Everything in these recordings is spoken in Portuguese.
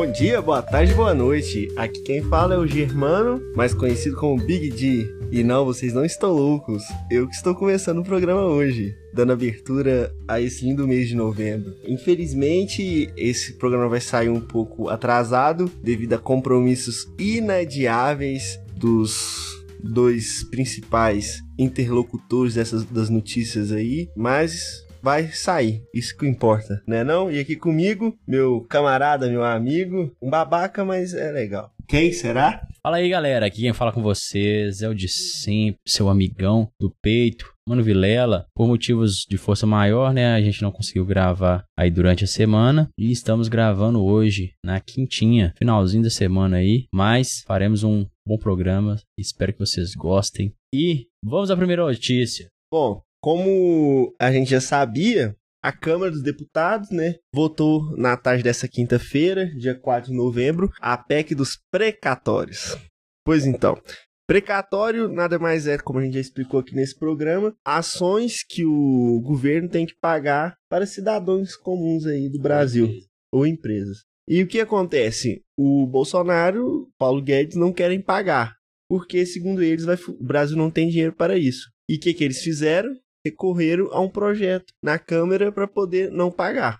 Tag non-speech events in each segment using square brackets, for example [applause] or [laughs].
Bom dia, boa tarde, boa noite. Aqui quem fala é o Germano, mais conhecido como Big D. E não, vocês não estão loucos. Eu que estou começando o programa hoje, dando abertura a esse lindo mês de novembro. Infelizmente, esse programa vai sair um pouco atrasado devido a compromissos inadiáveis dos dois principais interlocutores dessas das notícias aí, mas vai sair. Isso que importa, né não? E aqui comigo, meu camarada, meu amigo, um babaca, mas é legal. Quem será? Fala aí, galera. Aqui quem fala com vocês é o de sempre, seu amigão do peito, Mano Vilela. Por motivos de força maior, né? A gente não conseguiu gravar aí durante a semana. E estamos gravando hoje, na quintinha, finalzinho da semana aí. Mas faremos um bom programa. Espero que vocês gostem. E vamos à primeira notícia. Bom, como a gente já sabia, a Câmara dos Deputados, né, votou na tarde dessa quinta-feira, dia 4 de novembro, a PEC dos precatórios. Pois então, precatório nada mais é, como a gente já explicou aqui nesse programa, ações que o governo tem que pagar para cidadãos comuns aí do Brasil ou empresas. E o que acontece? O Bolsonaro, Paulo Guedes não querem pagar, porque segundo eles vai, o Brasil não tem dinheiro para isso. E o que, que eles fizeram? Recorreram a um projeto na Câmara para poder não pagar.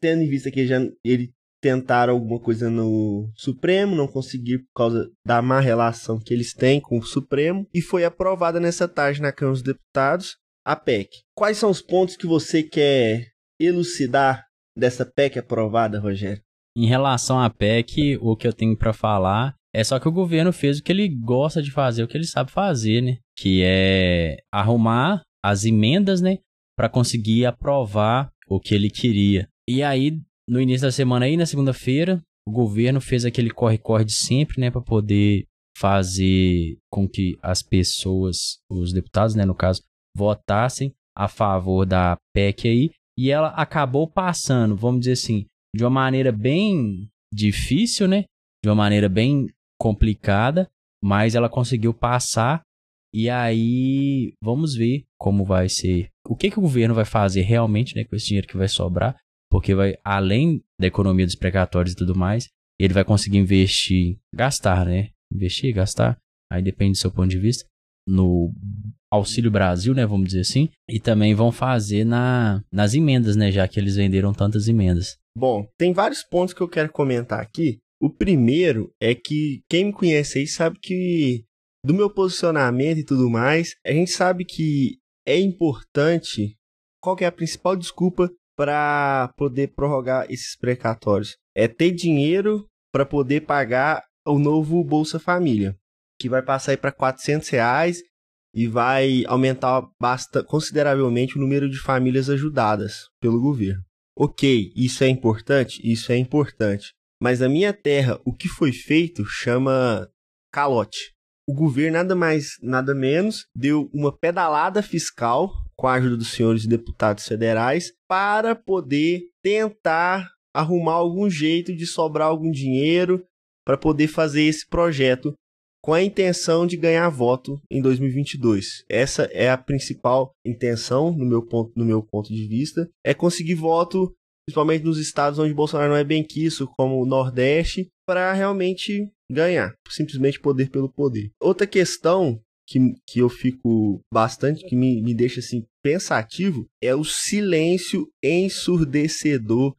Tendo em vista que já ele tentaram alguma coisa no Supremo, não conseguiram por causa da má relação que eles têm com o Supremo, e foi aprovada nessa tarde na Câmara dos Deputados a PEC. Quais são os pontos que você quer elucidar dessa PEC aprovada, Rogério? Em relação à PEC, o que eu tenho para falar é só que o governo fez o que ele gosta de fazer, o que ele sabe fazer, né? Que é arrumar as emendas, né, para conseguir aprovar o que ele queria. E aí, no início da semana aí, na segunda-feira, o governo fez aquele corre-corre de sempre, né, para poder fazer com que as pessoas, os deputados, né, no caso, votassem a favor da PEC aí, e ela acabou passando, vamos dizer assim, de uma maneira bem difícil, né? De uma maneira bem complicada, mas ela conseguiu passar e aí, vamos ver como vai ser. O que, que o governo vai fazer realmente né, com esse dinheiro que vai sobrar? Porque vai, além da economia dos precatórios e tudo mais, ele vai conseguir investir, gastar, né? Investir, gastar, aí depende do seu ponto de vista, no Auxílio Brasil, né? Vamos dizer assim. E também vão fazer na, nas emendas, né? Já que eles venderam tantas emendas. Bom, tem vários pontos que eu quero comentar aqui. O primeiro é que quem me conhece aí sabe que do meu posicionamento e tudo mais, a gente sabe que é importante. Qual é a principal desculpa para poder prorrogar esses precatórios? É ter dinheiro para poder pagar o novo Bolsa Família, que vai passar para 400 reais e vai aumentar basta, consideravelmente o número de famílias ajudadas pelo governo. Ok, isso é importante? Isso é importante. Mas na minha terra, o que foi feito chama calote o governo nada mais, nada menos, deu uma pedalada fiscal com a ajuda dos senhores deputados federais para poder tentar arrumar algum jeito de sobrar algum dinheiro para poder fazer esse projeto com a intenção de ganhar voto em 2022. Essa é a principal intenção, no meu ponto, no meu ponto de vista, é conseguir voto, principalmente nos estados onde Bolsonaro não é bem quisto, como o Nordeste, para realmente ganhar, simplesmente poder pelo poder. Outra questão que, que eu fico bastante, que me, me deixa assim pensativo, é o silêncio ensurdecedor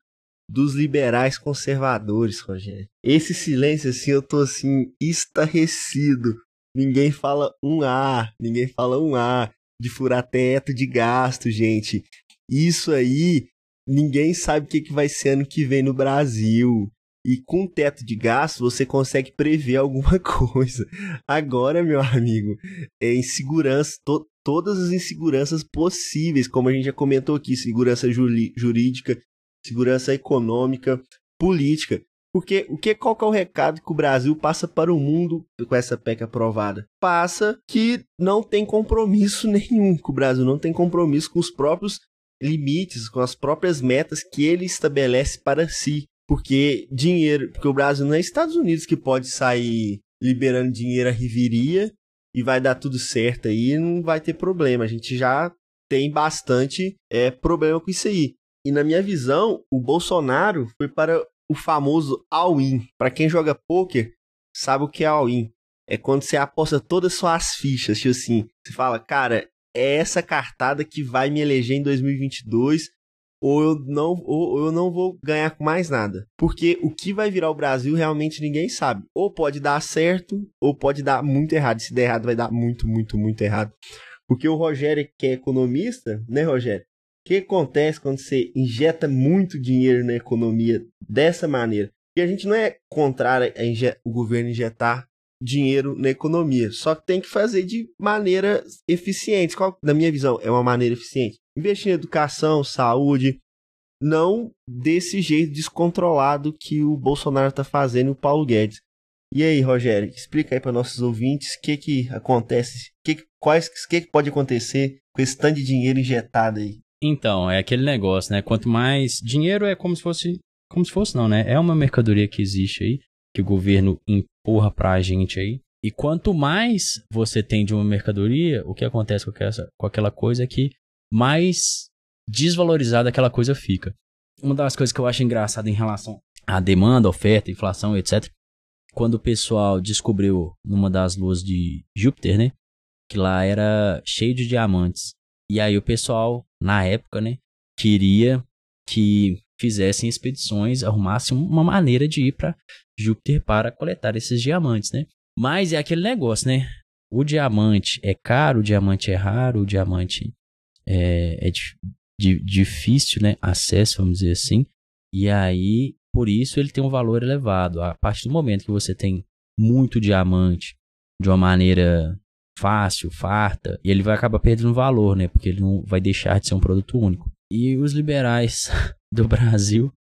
dos liberais conservadores, Rogério. Esse silêncio, assim, eu tô assim, estarrecido. Ninguém fala um A, ninguém fala um A de furar teto de gasto, gente. Isso aí, ninguém sabe o que, que vai ser ano que vem no Brasil. E com teto de gasto você consegue prever alguma [laughs] coisa. Agora, meu amigo, é insegurança, to, todas as inseguranças possíveis, como a gente já comentou aqui, segurança jurídica, segurança econômica, política. Porque o que qual que é o recado que o Brasil passa para o mundo com essa PEC aprovada? Passa que não tem compromisso [laughs] nenhum, que o Brasil não tem compromisso com os próprios limites, com as próprias metas que ele estabelece para si. Porque dinheiro, porque o Brasil não é Estados Unidos que pode sair liberando dinheiro à riveria e vai dar tudo certo aí, não vai ter problema. A gente já tem bastante é, problema com isso aí. E na minha visão, o Bolsonaro foi para o famoso all-in. Para quem joga poker, sabe o que é all-in. É quando você aposta todas as suas fichas, tipo assim, você fala, cara, é essa cartada que vai me eleger em 2022 ou eu não ou eu não vou ganhar com mais nada. Porque o que vai virar o Brasil realmente ninguém sabe. Ou pode dar certo, ou pode dar muito errado. Se der errado, vai dar muito, muito, muito errado. Porque o Rogério, que é economista, né, Rogério? O que acontece quando você injeta muito dinheiro na economia dessa maneira? E a gente não é contrário a o governo injetar dinheiro na economia, só que tem que fazer de maneira eficiente. Qual, na minha visão, é uma maneira eficiente? Investir em educação, saúde, não desse jeito descontrolado que o Bolsonaro está fazendo e o Paulo Guedes. E aí, Rogério, explica aí para nossos ouvintes o que que acontece, que, quais que, que pode acontecer com esse tanto de dinheiro injetado aí. Então, é aquele negócio, né? Quanto mais dinheiro é como se fosse, como se fosse não, né? É uma mercadoria que existe aí, que o governo empurra pra gente aí. E quanto mais você tem de uma mercadoria, o que acontece com, essa, com aquela coisa é que mais desvalorizada aquela coisa fica. Uma das coisas que eu acho engraçada em relação à demanda, oferta, inflação, etc. Quando o pessoal descobriu numa das luas de Júpiter, né? Que lá era cheio de diamantes. E aí o pessoal, na época, né, queria que fizessem expedições, arrumassem uma maneira de ir para Júpiter para coletar esses diamantes, né? Mas é aquele negócio, né? O diamante é caro, o diamante é raro, o diamante é, é di, di, difícil, né? Acesso, vamos dizer assim. E aí, por isso, ele tem um valor elevado. A partir do momento que você tem muito diamante de uma maneira fácil, farta, e ele vai acabar perdendo valor, né? Porque ele não vai deixar de ser um produto único. E os liberais [laughs] do Brasil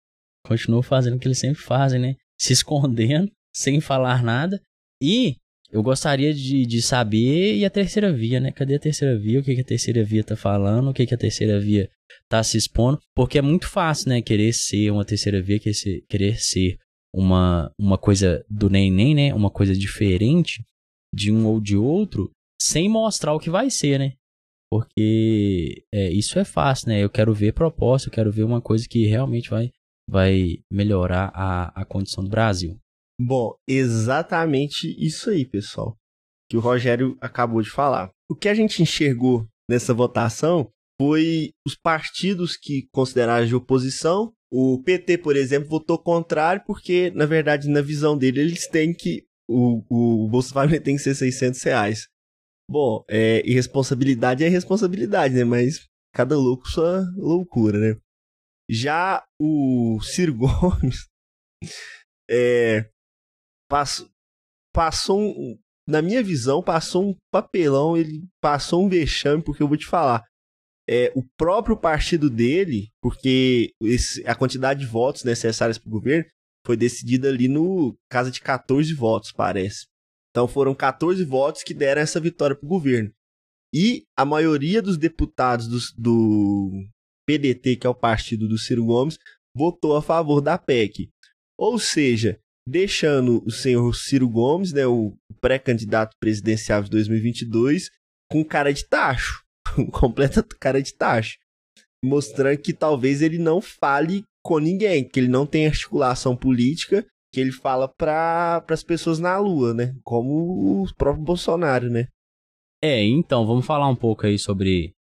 continuam fazendo o que eles sempre fazem, né? Se escondendo, sem falar nada. E eu gostaria de, de saber e a terceira via, né? Cadê a terceira via? O que, que a terceira via tá falando? O que, que a terceira via tá se expondo? Porque é muito fácil, né? Querer ser uma terceira via, querer ser, querer ser uma, uma coisa do neném, né? Uma coisa diferente de um ou de outro sem mostrar o que vai ser, né? Porque é, isso é fácil, né? Eu quero ver proposta, eu quero ver uma coisa que realmente vai, vai melhorar a, a condição do Brasil. Bom, exatamente isso aí, pessoal, que o Rogério acabou de falar. O que a gente enxergou nessa votação foi os partidos que consideraram de oposição. O PT, por exemplo, votou contrário porque, na verdade, na visão dele, eles têm que. O, o Bolsa Família [laughs] tem que ser 600 reais. Bom, é, irresponsabilidade é responsabilidade, né? Mas cada louco sua loucura, né? Já o Ciro [laughs] Gomes é, passou, um, na minha visão, passou um papelão, ele passou um vexame, porque eu vou te falar. É, o próprio partido dele, porque esse, a quantidade de votos necessários para o governo foi decidida ali no casa de 14 votos, parece. Então foram 14 votos que deram essa vitória para o governo. E a maioria dos deputados do, do PDT, que é o partido do Ciro Gomes, votou a favor da PEC. Ou seja, deixando o senhor Ciro Gomes, né, o pré-candidato presidencial de 2022, com cara de tacho, [laughs] completa cara de tacho, mostrando que talvez ele não fale com ninguém, que ele não tem articulação política que ele fala para as pessoas na Lua, né? Como o próprio Bolsonaro, né? É, então, vamos falar um pouco aí sobre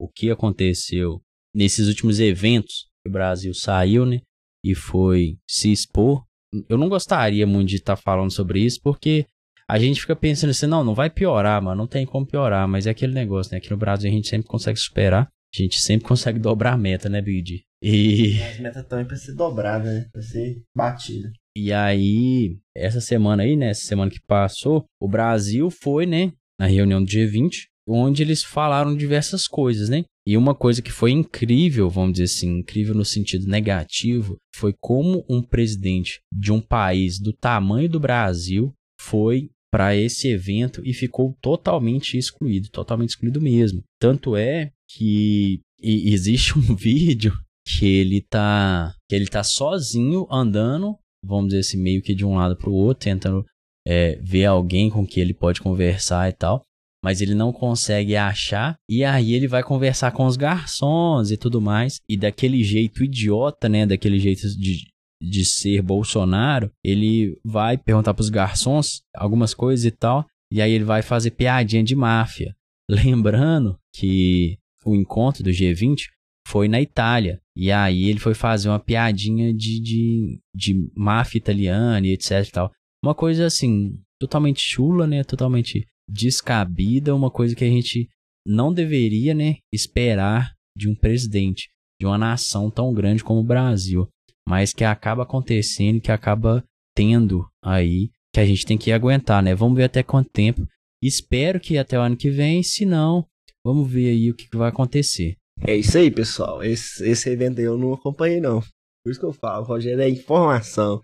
o que aconteceu nesses últimos eventos que o Brasil saiu, né? E foi se expor. Eu não gostaria muito de estar tá falando sobre isso, porque a gente fica pensando assim, não, não vai piorar, mano, não tem como piorar, mas é aquele negócio, né? Aqui no Brasil a gente sempre consegue superar, a gente sempre consegue dobrar a meta, né, Bid? E. As metas também pra ser dobrada, né? Pra ser batida. E aí, essa semana aí, né? Essa semana que passou, o Brasil foi, né? Na reunião do G20, onde eles falaram diversas coisas, né? E uma coisa que foi incrível, vamos dizer assim, incrível no sentido negativo, foi como um presidente de um país do tamanho do Brasil foi para esse evento e ficou totalmente excluído, totalmente excluído mesmo. Tanto é que existe um [laughs] vídeo que ele tá que ele tá sozinho andando vamos dizer assim, meio que de um lado para o outro, tentando é, ver alguém com que ele pode conversar e tal. Mas ele não consegue achar, e aí ele vai conversar com os garçons e tudo mais. E daquele jeito idiota, né? Daquele jeito de, de ser Bolsonaro, ele vai perguntar pros garçons algumas coisas e tal, e aí ele vai fazer piadinha de máfia. [laughs] Lembrando que o encontro do G20 foi na Itália. E aí ele foi fazer uma piadinha de, de, de máfia italiana e etc e tal. Uma coisa assim, totalmente chula, né? Totalmente descabida, uma coisa que a gente não deveria, né, esperar de um presidente de uma nação tão grande como o Brasil, mas que acaba acontecendo, que acaba tendo aí, que a gente tem que aguentar, né? Vamos ver até quanto tempo. Espero que até o ano que vem, se não, vamos ver aí o que, vai acontecer. É isso aí, pessoal. Esse, esse evento eu não acompanhei, não. Por isso que eu falo, Rogério, é informação.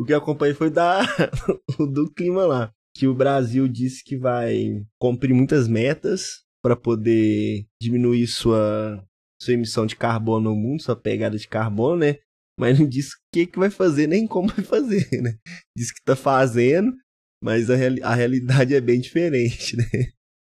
O que eu acompanhei foi da, [laughs] do clima lá. Que o Brasil disse que vai cumprir muitas metas para poder diminuir sua, sua emissão de carbono no mundo, sua pegada de carbono, né? Mas não disse o que, que vai fazer, nem como vai fazer, [laughs] né? Diz que tá fazendo, mas a, reali a realidade é bem diferente, [laughs] né?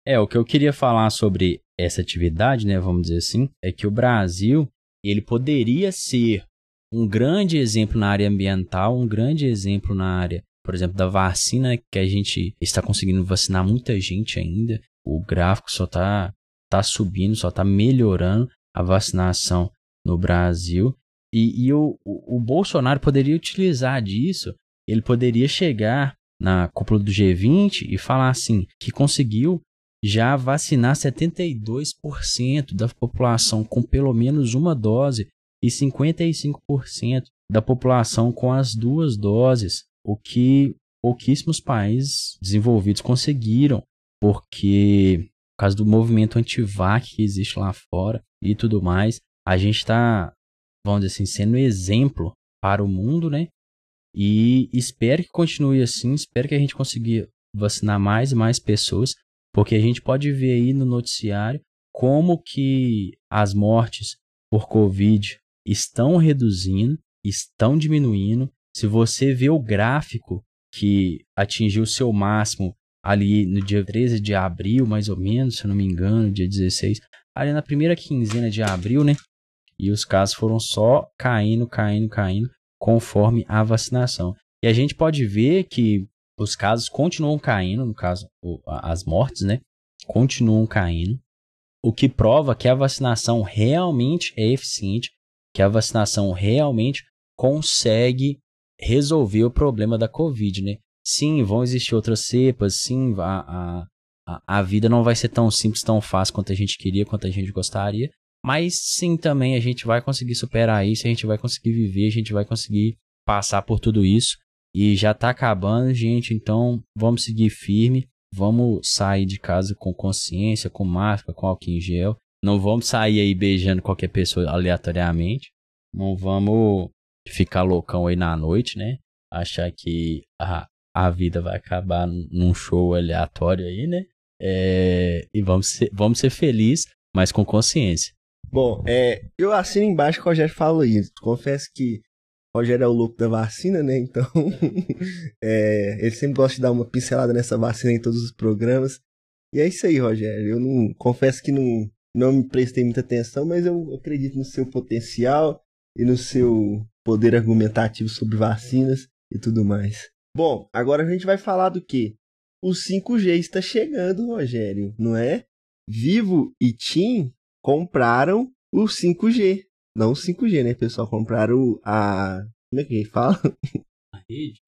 É, o que eu queria falar sobre essa atividade, né, vamos dizer assim, é que o Brasil, ele poderia ser um grande exemplo na área ambiental, um grande exemplo na área, por exemplo, da vacina, que a gente está conseguindo vacinar muita gente ainda. O gráfico só está tá subindo, só está melhorando a vacinação no Brasil. E, e o, o, Bolsonaro poderia utilizar disso, ele poderia chegar na cúpula do G20 e falar assim, que conseguiu já vacinar 72% da população com pelo menos uma dose e 55% da população com as duas doses, o que pouquíssimos países desenvolvidos conseguiram, porque por causa do movimento anti-vac que existe lá fora e tudo mais, a gente está, vamos dizer assim, sendo exemplo para o mundo, né? E espero que continue assim, espero que a gente consiga vacinar mais e mais pessoas porque a gente pode ver aí no noticiário como que as mortes por Covid estão reduzindo, estão diminuindo. Se você vê o gráfico que atingiu seu máximo ali no dia 13 de abril, mais ou menos, se eu não me engano, dia 16, ali na primeira quinzena de abril, né? E os casos foram só caindo, caindo, caindo, conforme a vacinação. E a gente pode ver que os casos continuam caindo, no caso, as mortes, né? Continuam caindo. O que prova que a vacinação realmente é eficiente, que a vacinação realmente consegue resolver o problema da Covid, né? Sim, vão existir outras cepas, sim, a, a, a vida não vai ser tão simples, tão fácil quanto a gente queria, quanto a gente gostaria, mas sim também a gente vai conseguir superar isso, a gente vai conseguir viver, a gente vai conseguir passar por tudo isso. E já tá acabando, gente, então vamos seguir firme. Vamos sair de casa com consciência, com máscara, com álcool em gel. Não vamos sair aí beijando qualquer pessoa aleatoriamente. Não vamos ficar loucão aí na noite, né? Achar que a, a vida vai acabar num show aleatório aí, né? É, e vamos ser, vamos ser felizes, mas com consciência. Bom, é, eu assino embaixo que o Rogério falou isso. Confesso que Rogério é o louco da vacina, né? Então, [laughs] é, ele sempre gosta de dar uma pincelada nessa vacina em todos os programas. E é isso aí, Rogério. Eu não confesso que não, não me prestei muita atenção, mas eu acredito no seu potencial e no seu poder argumentativo sobre vacinas e tudo mais. Bom, agora a gente vai falar do que? O 5G está chegando, Rogério, não é? Vivo e TIM compraram o 5G. Não o 5G, né, pessoal? Compraram a. Como é que fala? [laughs] A rede?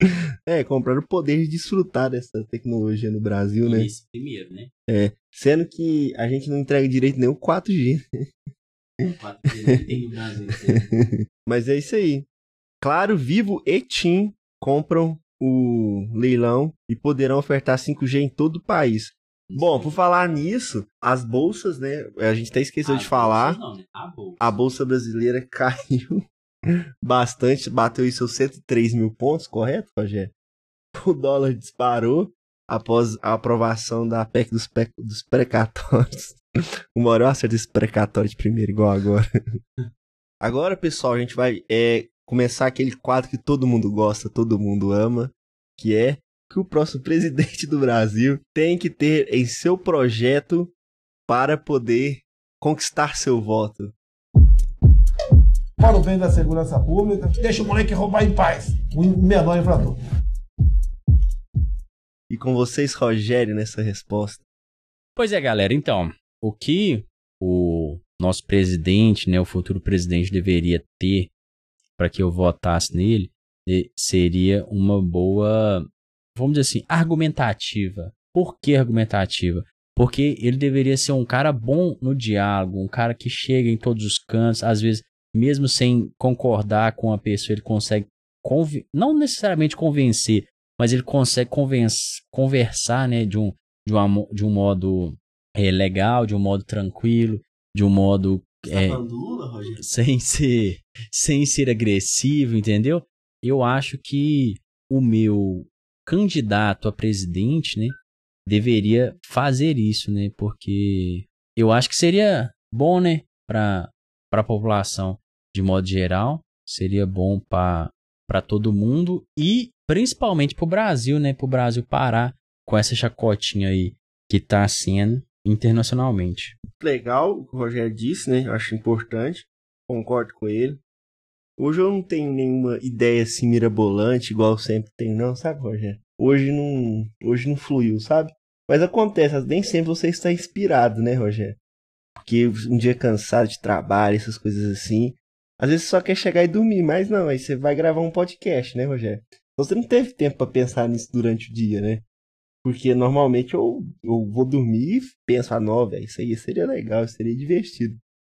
É, compraram o poder de desfrutar dessa tecnologia no Brasil, e né? Esse primeiro, né? É. Sendo que a gente não entrega direito nem o 4G. O 4G tem no Brasil. Né? [laughs] Mas é isso aí. Claro, Vivo e TIM compram o leilão e poderão ofertar 5G em todo o país. Bom, por falar nisso, as bolsas, né? A gente até esqueceu de falar. bolsas não, né? A bolsa. A bolsa brasileira [laughs] caiu bastante, bateu em seus 103 mil pontos, correto, Rogério? O dólar disparou após a aprovação da PEC dos, pe... dos precatórios. [laughs] Hora eu acerto esse precatório de primeiro, igual agora. [laughs] Agora, pessoal, a gente vai é, começar aquele quadro que todo mundo gosta, todo mundo ama, que é que o próximo [laughs] presidente do Brasil tem que ter em seu projeto para poder conquistar seu voto. para o bem da segurança pública, deixa o moleque roubar em paz, o menor infrator. E com vocês, Rogério, nessa resposta. Pois é, galera, então, o que o nosso presidente, né, o futuro presidente deveria ter para que eu votasse nele, seria uma boa, vamos dizer assim, argumentativa. Por que argumentativa? Porque ele deveria ser um cara bom no diálogo, um cara que chega em todos os cantos, às vezes, mesmo sem concordar com a pessoa, ele consegue, não necessariamente convencer, mas ele consegue conversar né, de, um, de, uma, de um modo é, legal, de um modo tranquilo, de um modo. Tá é? Sem ser, sem ser agressivo, entendeu? Eu acho que o meu candidato a presidente, né, deveria fazer isso, né? Porque eu acho que seria bom, né, para a população de modo geral, seria bom para todo mundo e principalmente para o Brasil, né? Para o Brasil parar com essa chacotinha aí que está sendo internacionalmente. Legal o que o Rogério disse, né? Eu acho importante, concordo com ele. Hoje eu não tenho nenhuma ideia assim mirabolante, igual sempre tenho, não, sabe, Rogério? Hoje não, hoje não fluiu, sabe? Mas acontece, nem sempre você está inspirado, né, Rogério? Porque um dia cansado de trabalho, essas coisas assim. Às vezes só quer chegar e dormir, mas não, aí você vai gravar um podcast, né, Rogério? Você não teve tempo para pensar nisso durante o dia, né? Porque normalmente eu, eu vou dormir e penso, ah, não, velho, isso aí seria legal, seria divertido.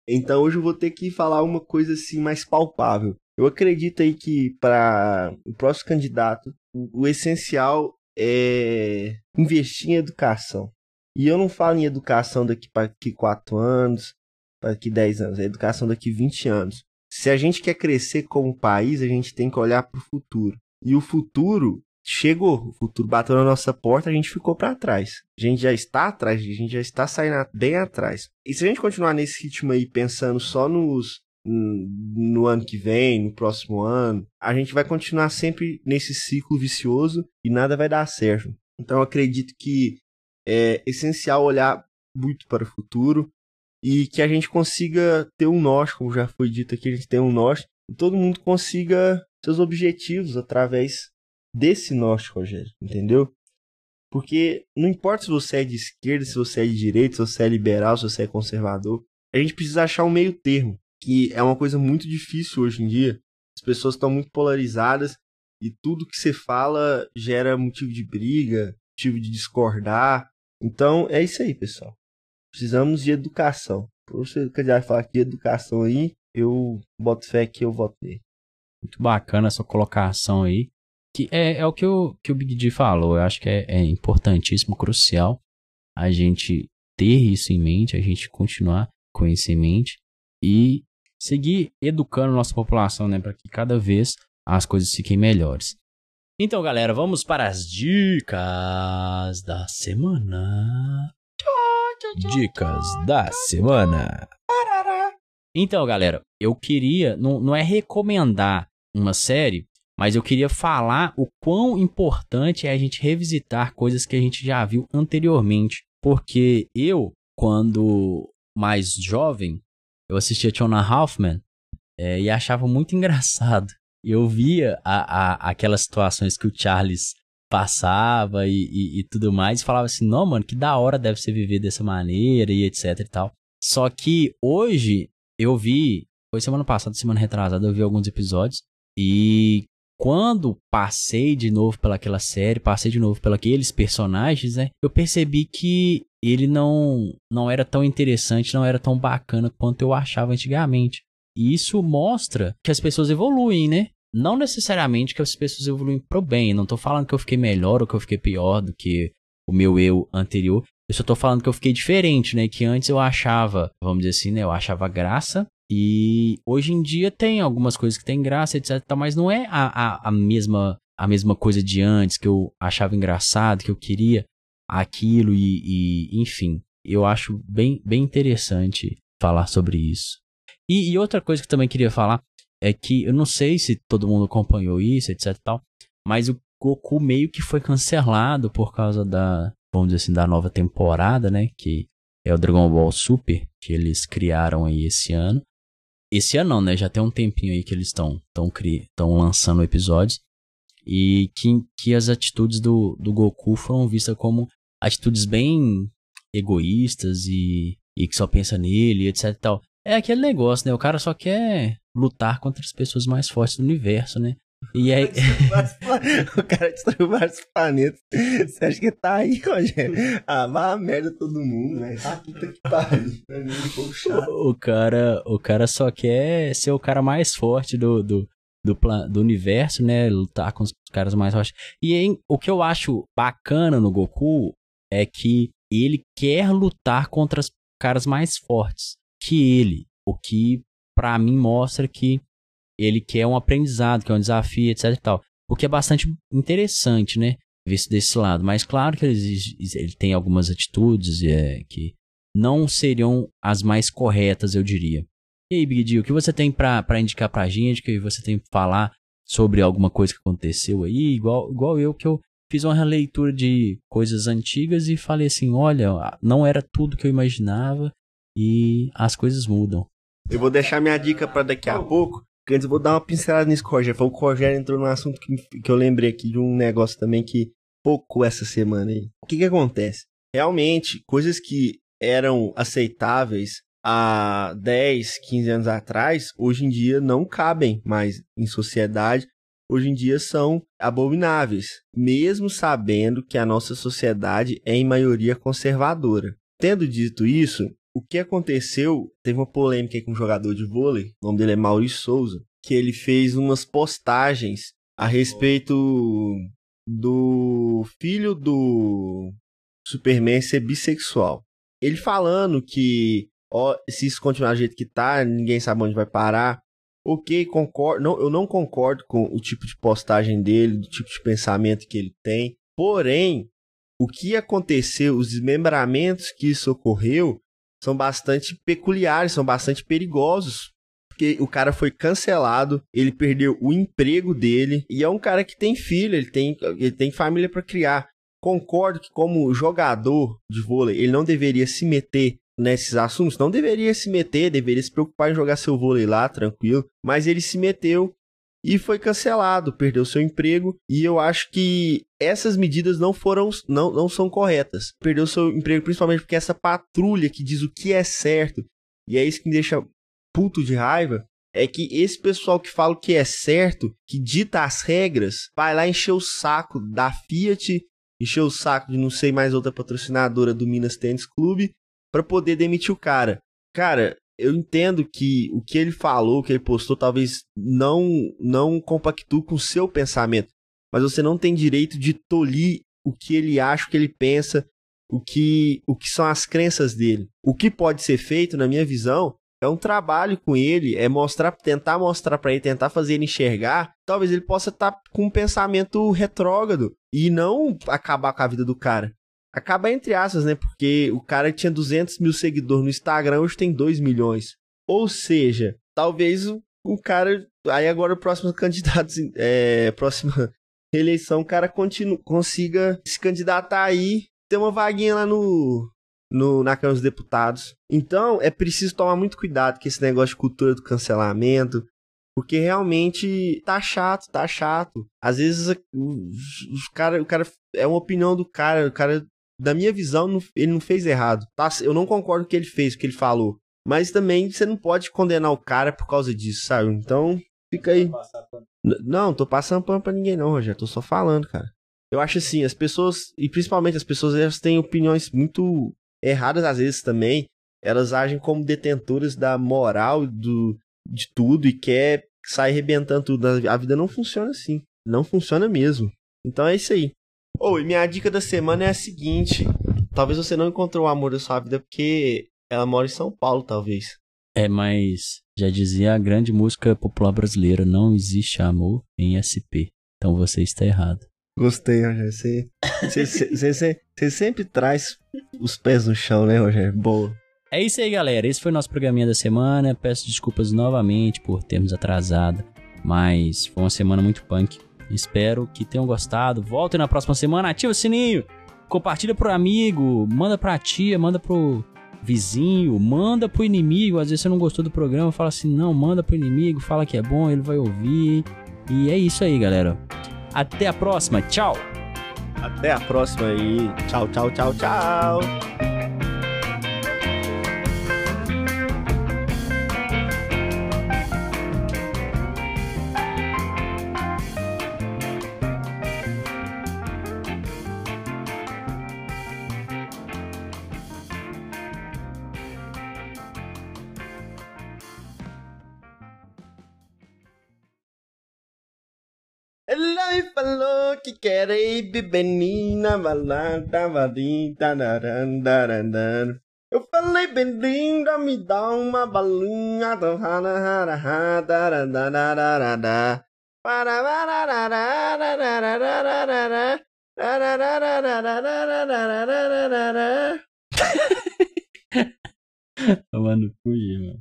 Então hoje eu vou ter que falar uma coisa assim mais palpável. Eu acredito aí que para o próximo candidato, o, o essencial é investir em educação. E eu não falo em educação daqui para daqui 4 anos, para daqui 10 anos, é educação daqui 20 anos. Se a gente quer crescer como país, a gente tem que olhar para o futuro. E o futuro chegou, o futuro bateu na nossa porta, a gente ficou para trás. A gente já está atrás, a gente já está saindo bem atrás. E se a gente continuar nesse ritmo aí, pensando só nos no ano que vem, no próximo ano, a gente vai continuar sempre nesse ciclo vicioso e nada vai dar certo. Então acredito que é essencial olhar muito para o futuro e que a gente consiga ter um norte, como já foi dito aqui, a gente tem um norte, e todo mundo consiga seus objetivos através desse norte, Rogério, entendeu? Porque não importa se você é de esquerda, se você é de direita, se você é liberal, se você é conservador, a gente precisa achar um meio termo, que é uma coisa muito difícil hoje em dia. As pessoas estão muito polarizadas e tudo que você fala gera motivo de briga, motivo de discordar. Então é isso aí, pessoal. Precisamos de educação. Por você quiser falar de educação aí, eu boto fé que eu voto nele. Muito bacana essa colocação aí. Que é, é o que o, que o Big D falou. Eu acho que é, é importantíssimo, crucial a gente ter isso em mente, a gente continuar com isso em mente e seguir educando nossa população, né, para que cada vez as coisas fiquem melhores. Então, galera, vamos para as dicas da semana. Dicas da semana. Então, galera, eu queria, não, não é recomendar uma série, mas eu queria falar o quão importante é a gente revisitar coisas que a gente já viu anteriormente. Porque eu, quando mais jovem, eu assistia Tiona Hoffman é, e achava muito [laughs] engraçado. Eu via a, a, aquelas situações que o Charles passava e, e, e, tudo mais e falava assim, não, mano, que da hora deve ser viver dessa maneira e etc e tal. Só que hoje eu vi, foi semana passada, semana retrasada, eu vi alguns episódios e quando passei de novo pelaquela série, passei de novo pelos personagens, né? Eu percebi que ele não não era tão interessante, não era tão bacana quanto eu achava antigamente. E isso mostra que as pessoas evoluem, né? Não necessariamente que as pessoas evoluem pro bem. Não tô falando que eu fiquei melhor ou que eu fiquei pior do que o meu eu anterior. Eu só tô falando que eu fiquei diferente, né? Que antes eu achava, vamos dizer assim, né? Eu achava graça e hoje em dia tem algumas coisas que tem graça, etc. Mas não é a, a, a, mesma, a mesma coisa de antes que eu achava engraçado, que eu queria aquilo e, e enfim. Eu acho bem, bem interessante falar sobre isso. E, e, outra coisa que eu também queria falar é que eu não sei se todo mundo acompanhou isso, etc tal, mas o Goku meio que foi cancelado por causa da, vamos dizer assim, da nova temporada, né, que é o Dragon Ball Super, que eles criaram aí esse ano. Esse ano não, né? Já tem um tempinho aí que eles estão tão, lançando episódios. E que, que as atitudes do, do Goku foram vistas como atitudes bem egoístas e, e que só pensa nele, etc e tal. É aquele negócio, né? O cara só quer lutar contra as pessoas mais fortes do universo, né? E aí. [laughs] o cara destruiu vários planetas. Você acha que tá aí, [laughs] Rogério? Ah, vá a merda todo mundo, velho. Ah, puta que pariu. O cara, o cara só quer ser o cara mais forte do, do, do, plan, do universo, né? Lutar com os caras mais fortes. E aí, o que eu acho bacana no Goku é que ele quer lutar contra os caras mais fortes que ele. O que, para mim, mostra que ele quer um aprendizado, quer um desafio, etc e tal. O que é bastante interessante, né? Visto desse lado. Mas claro que ele, ele tem algumas atitudes é, que não seriam as mais corretas, eu diria. E aí, Big D, o que você tem para indicar pra gente, que você tem pra falar sobre alguma coisa que aconteceu aí, igual, igual eu, que eu fiz uma releitura de coisas antigas e falei assim, olha, não era tudo que eu imaginava e as coisas mudam. Eu vou deixar minha dica para daqui a pouco, Antes eu vou dar uma pincelada nisso, Rogério. Foi o Rogério entrou num assunto que, que eu lembrei aqui de um negócio também que pouco essa semana aí. O que que acontece? Realmente, coisas que eram aceitáveis há 10, 15 anos atrás, hoje em dia não cabem mais em sociedade. Hoje em dia são abomináveis, mesmo sabendo que a nossa sociedade é em maioria conservadora. Tendo dito isso, o que aconteceu, teve uma polêmica com um jogador de vôlei, o nome dele é Maurício Souza, que ele fez umas postagens a respeito do filho do Superman ser bissexual. Ele falando que ó, se isso continuar do jeito que tá, ninguém sabe onde vai parar. Ok, concordo. Não, eu não concordo com o tipo de postagem dele, do tipo de pensamento que ele tem. Porém, o que aconteceu, os desmembramentos que isso ocorreu, são bastante peculiares, são bastante perigosos. Porque o cara foi cancelado, ele perdeu o emprego dele, e é um cara que tem filho, ele tem, ele tem família para criar. Concordo que, como jogador de vôlei, ele não deveria se meter nesses assuntos, não deveria se meter, deveria se preocupar em jogar seu vôlei lá, tranquilo, mas ele se meteu e foi cancelado, perdeu seu emprego e eu acho que essas medidas não foram não, não são corretas. Perdeu seu emprego principalmente porque essa patrulha que diz o que é certo e é isso que me deixa puto de raiva é que esse pessoal que fala o que é certo, que dita as regras, vai lá encher o saco da Fiat, encher o saco de não sei mais outra patrocinadora do Minas Tênis Clube para poder demitir o cara. Cara, eu entendo que o que ele falou, o que ele postou, talvez não não compactue com o seu pensamento, mas você não tem direito de tolir o que ele acha, o que ele pensa, o que o que são as crenças dele. O que pode ser feito, na minha visão, é um trabalho com ele, é mostrar, tentar mostrar para ele, tentar fazer ele enxergar. Talvez ele possa estar tá com um pensamento retrógrado e não acabar com a vida do cara. Acaba entre aspas, né? Porque o cara tinha 200 mil seguidores no Instagram, hoje tem 2 milhões. Ou seja, talvez o, o cara. Aí agora o próximo [laughs] candidato, é, próxima [laughs] eleição, o cara continu, consiga se candidatar aí, ter uma vaguinha lá no, no, na Câmara dos Deputados. Então, é preciso tomar muito cuidado com esse negócio de cultura do cancelamento, porque realmente tá chato, tá chato. Às vezes os cara, o cara é uma opinião do cara, o cara da minha visão, ele não fez errado. Tá? Eu não concordo com o que ele fez, o que ele falou. Mas também você não pode condenar o cara por causa disso, sabe? Então, fica aí. Não, tô passando pano pra ninguém não, Rogério. Tô só falando, cara. Eu acho assim, as pessoas, e principalmente as pessoas, elas têm opiniões muito erradas às vezes também. Elas agem como detentoras da moral do, de tudo e quer sair arrebentando tudo. A vida não funciona assim. Não funciona mesmo. Então é isso aí. Ou, oh, e minha dica da semana é a seguinte: talvez você não encontrou o amor da sua vida porque ela mora em São Paulo, talvez. É, mas já dizia a grande música popular brasileira: não existe amor em SP. Então você está errado. Gostei, Rogério. Você, você, você, você, você sempre traz os pés no chão, né, Rogério? Boa. É isso aí, galera. Esse foi o nosso programinha da semana. Peço desculpas novamente por termos atrasado, mas foi uma semana muito punk. Espero que tenham gostado. Voltem na próxima semana, ativa o sininho, compartilha pro amigo, manda pra tia, manda pro, vizinho, manda pro inimigo. Às vezes você não gostou do programa, fala assim: não, manda pro inimigo, fala que é bom, ele vai ouvir. E é isso aí, galera. Até a próxima, tchau! Até a próxima aí. Tchau, tchau, tchau, tchau. Ele falou que quer ir bem na balada, vadita, darandarandan. Eu falei bem linda, me dá uma balinha, Tomando fugir,